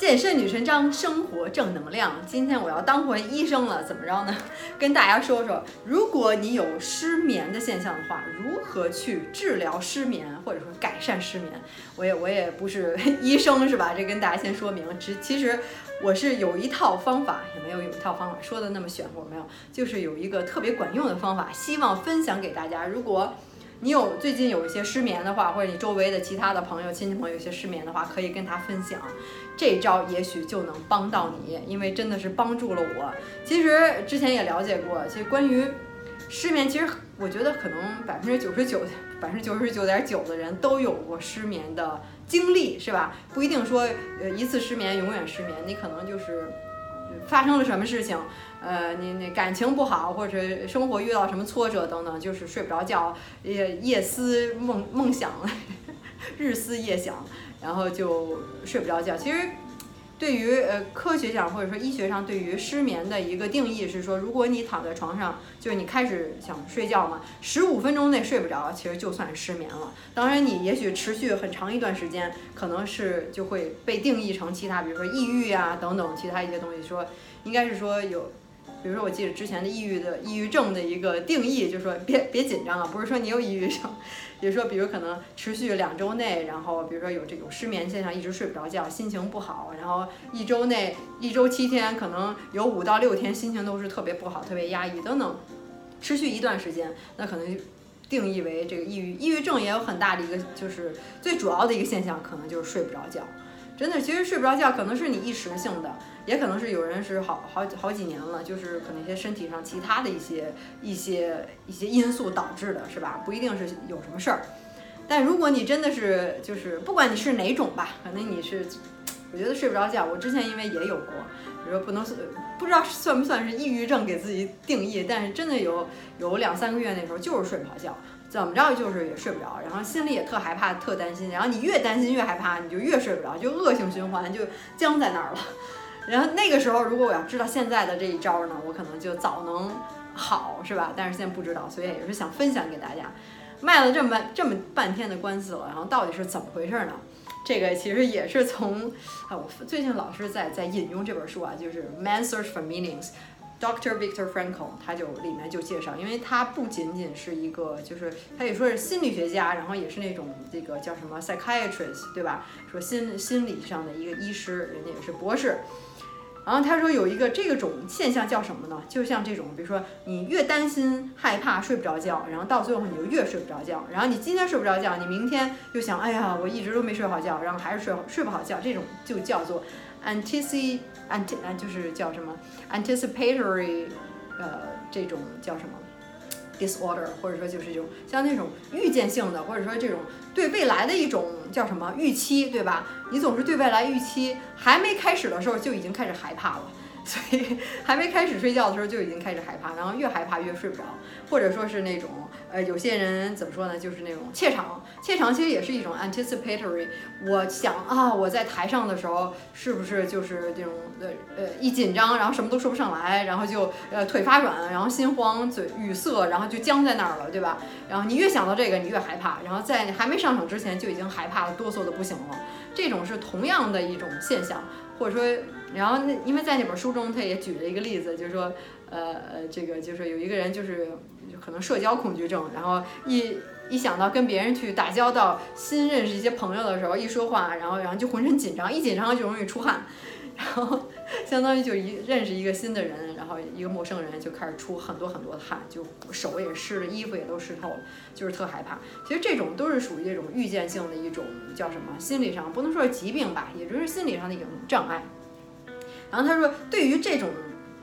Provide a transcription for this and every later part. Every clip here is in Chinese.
健身女神张，生活正能量。今天我要当回医生了，怎么着呢？跟大家说说，如果你有失眠的现象的话，如何去治疗失眠，或者说改善失眠？我也 我也不是医生是吧？这跟大家先说明，其其实我是有一套方法，也没有有一套方法说的那么玄乎，没有，就是有一个特别管用的方法，希望分享给大家。如果你有最近有一些失眠的话，或者你周围的其他的朋友、亲戚朋友有些失眠的话，可以跟他分享，这招也许就能帮到你，因为真的是帮助了我。其实之前也了解过，其实关于失眠，其实我觉得可能百分之九十九、百分之九十九点九的人都有过失眠的经历，是吧？不一定说呃一次失眠永远失眠，你可能就是发生了什么事情。呃，你你感情不好，或者生活遇到什么挫折等等，就是睡不着觉，夜夜思梦梦想，日思夜想，然后就睡不着觉。其实，对于呃科学上或者说医学上对于失眠的一个定义是说，如果你躺在床上，就是你开始想睡觉嘛，十五分钟内睡不着，其实就算失眠了。当然，你也许持续很长一段时间，可能是就会被定义成其他，比如说抑郁呀等等其他一些东西，说应该是说有。比如说，我记得之前的抑郁的抑郁症的一个定义，就是说别别紧张啊，不是说你有抑郁症，比如说，比如可能持续两周内，然后比如说有这种失眠现象，一直睡不着觉，心情不好，然后一周内一周七天，可能有五到六天心情都是特别不好，特别压抑等等，持续一段时间，那可能定义为这个抑郁。抑郁症也有很大的一个，就是最主要的一个现象，可能就是睡不着觉。真的，其实睡不着觉可能是你一时性的，也可能是有人是好好好几年了，就是可能一些身体上其他的一些一些一些因素导致的，是吧？不一定是有什么事儿。但如果你真的是就是不管你是哪种吧，可能你是，我觉得睡不着觉。我之前因为也有过，比如说不能不知道算不算是抑郁症给自己定义，但是真的有有两三个月那时候就是睡不着觉。怎么着就是也睡不着，然后心里也特害怕、特担心，然后你越担心越害怕，你就越睡不着，就恶性循环，就僵在那儿了。然后那个时候，如果我要知道现在的这一招呢，我可能就早能好，是吧？但是现在不知道，所以也是想分享给大家。卖了这么这么半天的官司了，然后到底是怎么回事呢？这个其实也是从啊，我最近老是在在引用这本书啊，就是《Man Search for Meanings》。Dr. Victor Frankl，他就里面就介绍，因为他不仅仅是一个，就是他也说是心理学家，然后也是那种这个叫什么 psychiatrist，对吧？说心心理上的一个医师，人家也是博士。然后他说有一个这种现象叫什么呢？就像这种，比如说你越担心害怕睡不着觉，然后到最后你就越睡不着觉。然后你今天睡不着觉，你明天又想，哎呀，我一直都没睡好觉，然后还是睡睡不好觉，这种就叫做 anticipate。ant 就是叫什么 anticipatory，呃，这种叫什么 disorder，或者说就是这种像那种预见性的，或者说这种对未来的一种叫什么预期，对吧？你总是对未来预期还没开始的时候就已经开始害怕了。所以还没开始睡觉的时候就已经开始害怕，然后越害怕越睡不着，或者说是那种呃，有些人怎么说呢？就是那种怯场，怯场其实也是一种 anticipatory。我想啊，我在台上的时候是不是就是这种呃呃一紧张，然后什么都说不上来，然后就呃腿发软，然后心慌，嘴语塞，然后就僵在那儿了，对吧？然后你越想到这个，你越害怕，然后在还没上场之前就已经害怕的哆嗦的不行了。这种是同样的一种现象，或者说。然后那因为在那本书中，他也举了一个例子，就是说，呃呃，这个就是有一个人就是可能社交恐惧症，然后一一想到跟别人去打交道、新认识一些朋友的时候，一说话，然后然后就浑身紧张，一紧张就容易出汗，然后相当于就一认识一个新的人，然后一个陌生人就开始出很多很多的汗，就手也湿了，衣服也都湿透了，就是特害怕。其实这种都是属于这种预见性的一种叫什么？心理上不能说是疾病吧，也就是心理上的一种障碍。然后他说，对于这种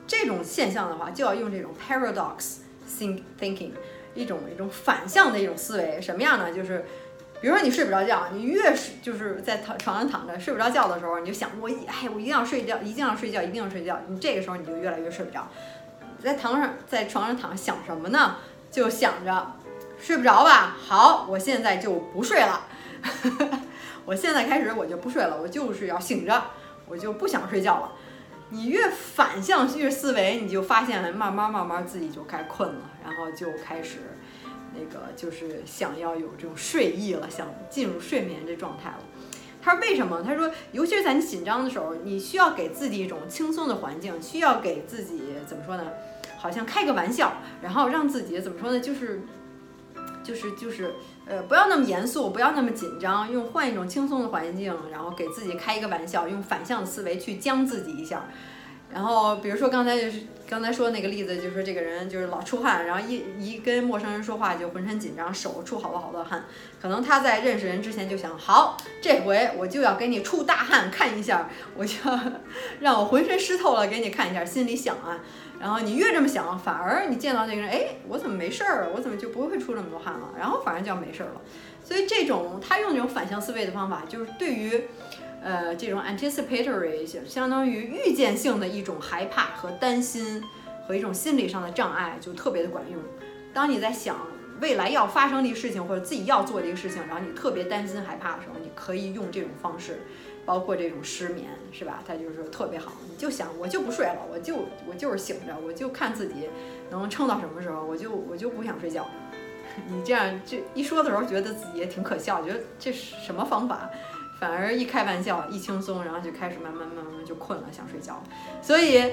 这种现象的话，就要用这种 paradox think thinking，一种一种反向的一种思维。什么样呢？就是，比如说你睡不着觉，你越是就是在躺床上躺着睡不着觉的时候，你就想我哎，我一定要睡觉，一定要睡觉，一定要睡觉。你这个时候你就越来越睡不着。在床上在床上躺想什么呢？就想着睡不着吧。好，我现在就不睡了。我现在开始我就不睡了，我就是要醒着，我就不想睡觉了。你越反向越思维，你就发现慢慢慢慢自己就该困了，然后就开始那个就是想要有这种睡意了，想进入睡眠这状态了。他说为什么？他说，尤其是在你紧张的时候，你需要给自己一种轻松的环境，需要给自己怎么说呢？好像开个玩笑，然后让自己怎么说呢？就是，就是就是呃，不要那么严肃，不要那么紧张，用换一种轻松的环境，然后给自己开一个玩笑，用反向思维去将自己一下。然后，比如说刚才就是刚才说的那个例子，就说这个人就是老出汗，然后一一跟陌生人说话就浑身紧张，手出好多好多汗。可能他在认识人之前就想，好，这回我就要给你出大汗看一下，我就要让我浑身湿透了给你看一下，心里想啊。然后你越这么想，反而你见到那个人，哎，我怎么没事儿？我怎么就不会出这么多汗了？然后反而就要没事儿了。所以这种他用这种反向思维的方法，就是对于。呃，这种 anticipatory 相当于预见性的一种害怕和担心，和一种心理上的障碍，就特别的管用。当你在想未来要发生的事情，或者自己要做的一个事情，然后你特别担心害怕的时候，你可以用这种方式，包括这种失眠，是吧？它就是特别好。你就想，我就不睡了，我就我就是醒着，我就看自己能撑到什么时候，我就我就不想睡觉。你这样这一说的时候，觉得自己也挺可笑，觉得这是什么方法？反而一开玩笑，一轻松，然后就开始慢慢慢慢就困了，想睡觉。所以，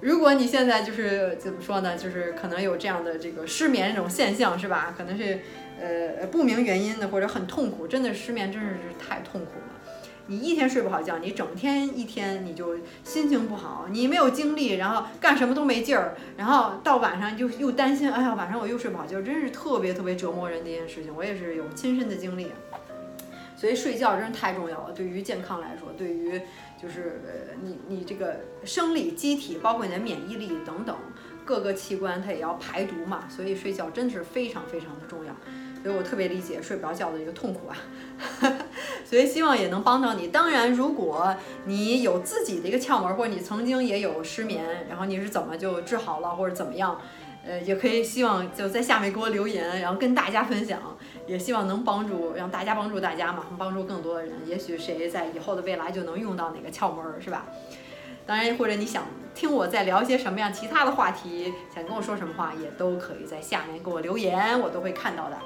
如果你现在就是怎么说呢，就是可能有这样的这个失眠这种现象，是吧？可能是呃不明原因的，或者很痛苦，真的失眠真是是太痛苦了。你一天睡不好觉，你整天一天你就心情不好，你没有精力，然后干什么都没劲儿，然后到晚上就又担心，哎呀，晚上我又睡不好觉，真是特别特别折磨人的一件事情。我也是有亲身的经历。所以睡觉真是太重要了，对于健康来说，对于就是你你这个生理机体，包括你的免疫力等等各个器官，它也要排毒嘛。所以睡觉真的是非常非常的重要。所以我特别理解睡不着觉的一个痛苦啊。所以希望也能帮到你。当然，如果你有自己的一个窍门，或者你曾经也有失眠，然后你是怎么就治好了，或者怎么样，呃，也可以希望就在下面给我留言，然后跟大家分享。也希望能帮助，让大家帮助大家嘛，帮助更多的人。也许谁在以后的未来就能用到哪个窍门儿，是吧？当然，或者你想听我再聊一些什么样其他的话题，想跟我说什么话，也都可以在下面给我留言，我都会看到的。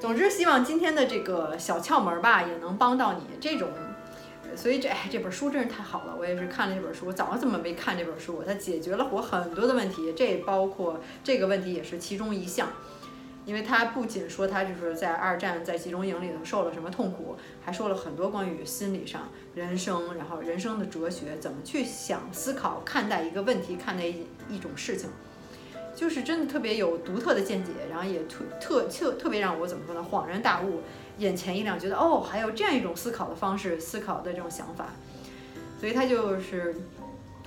总之，希望今天的这个小窍门儿吧，也能帮到你。这种，所以这哎，这本书真是太好了。我也是看了这本书，早上怎么没看这本书？它解决了我很多的问题，这包括这个问题也是其中一项。因为他不仅说他就是在二战在集中营里头受了什么痛苦，还说了很多关于心理上、人生，然后人生的哲学，怎么去想、思考、看待一个问题、看待一一种事情，就是真的特别有独特的见解，然后也特特特特别让我怎么说呢？恍然大悟，眼前一亮，觉得哦，还有这样一种思考的方式、思考的这种想法，所以他就是。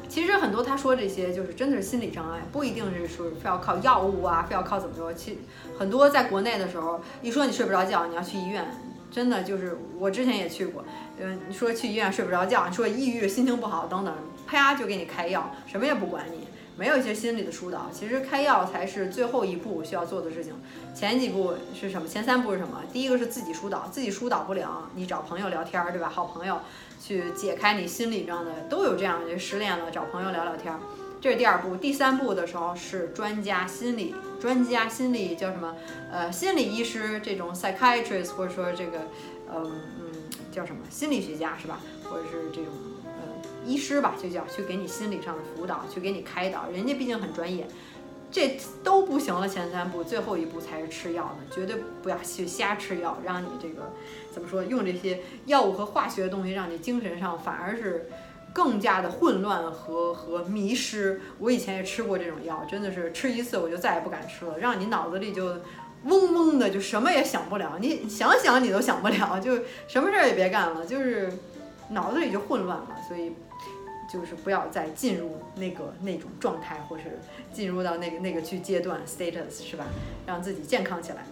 其实很多他说这些就是真的是心理障碍，不一定是说非要靠药物啊，非要靠怎么着。其很多在国内的时候，一说你睡不着觉，你要去医院，真的就是我之前也去过。嗯，你说去医院睡不着觉，你说抑郁、心情不好等等，啪就给你开药，什么也不管你，没有一些心理的疏导。其实开药才是最后一步需要做的事情。前几步是什么？前三步是什么？第一个是自己疏导，自己疏导不了，你找朋友聊天，对吧？好朋友。去解开你心理上的都有这样，就失恋了找朋友聊聊天，这是第二步。第三步的时候是专家心理专家心理叫什么？呃，心理医师这种 psychiatrist 或者说这个，嗯嗯叫什么心理学家是吧？或者是这种医师吧，就叫去给你心理上的辅导，去给你开导，人家毕竟很专业。这都不行了，前三步，最后一步才是吃药呢，绝对不要去瞎吃药，让你这个怎么说，用这些药物和化学的东西，让你精神上反而是更加的混乱和和迷失。我以前也吃过这种药，真的是吃一次我就再也不敢吃了，让你脑子里就嗡嗡的，就什么也想不了，你想想你都想不了，就什么事儿也别干了，就是脑子里就混乱了，所以。就是不要再进入那个那种状态，或是进入到那个那个去阶段 status 是吧？让自己健康起来。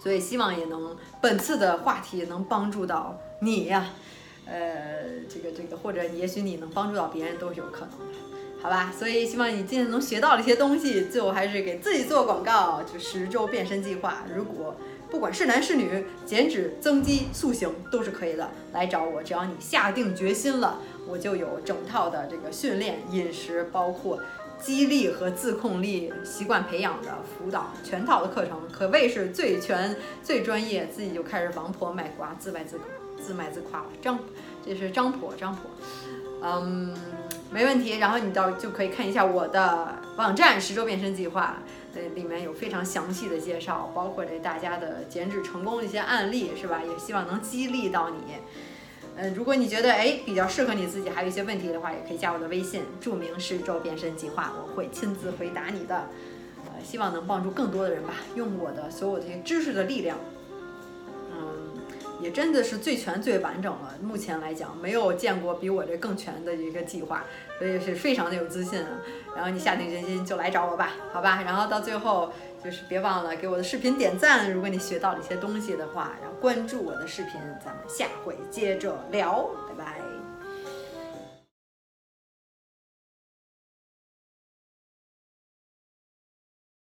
所以希望也能本次的话题能帮助到你呀，呃，这个这个，或者也许你能帮助到别人都是有可能的，好吧？所以希望你今天能学到了一些东西。最后还是给自己做广告，就十周变身计划。如果不管是男是女，减脂、增肌、塑形都是可以的，来找我。只要你下定决心了，我就有整套的这个训练、饮食，包括激励和自控力、习惯培养的辅导，全套的课程可谓是最全、最专业。自己就开始王婆卖瓜，自卖自。自卖自夸了，张，这是张婆，张婆，嗯，没问题。然后你到就可以看一下我的网站十周变身计划，那，里面有非常详细的介绍，包括这大家的减脂成功的一些案例，是吧？也希望能激励到你。嗯，如果你觉得哎比较适合你自己，还有一些问题的话，也可以加我的微信，注明是周变身计划，我会亲自回答你的。呃，希望能帮助更多的人吧，用我的所有这些知识的力量。也真的是最全最完整了，目前来讲没有见过比我这更全的一个计划，所以是非常的有自信啊。然后你下定决心就来找我吧，好吧？然后到最后就是别忘了给我的视频点赞，如果你学到了一些东西的话，然后关注我的视频，咱们下回接着聊。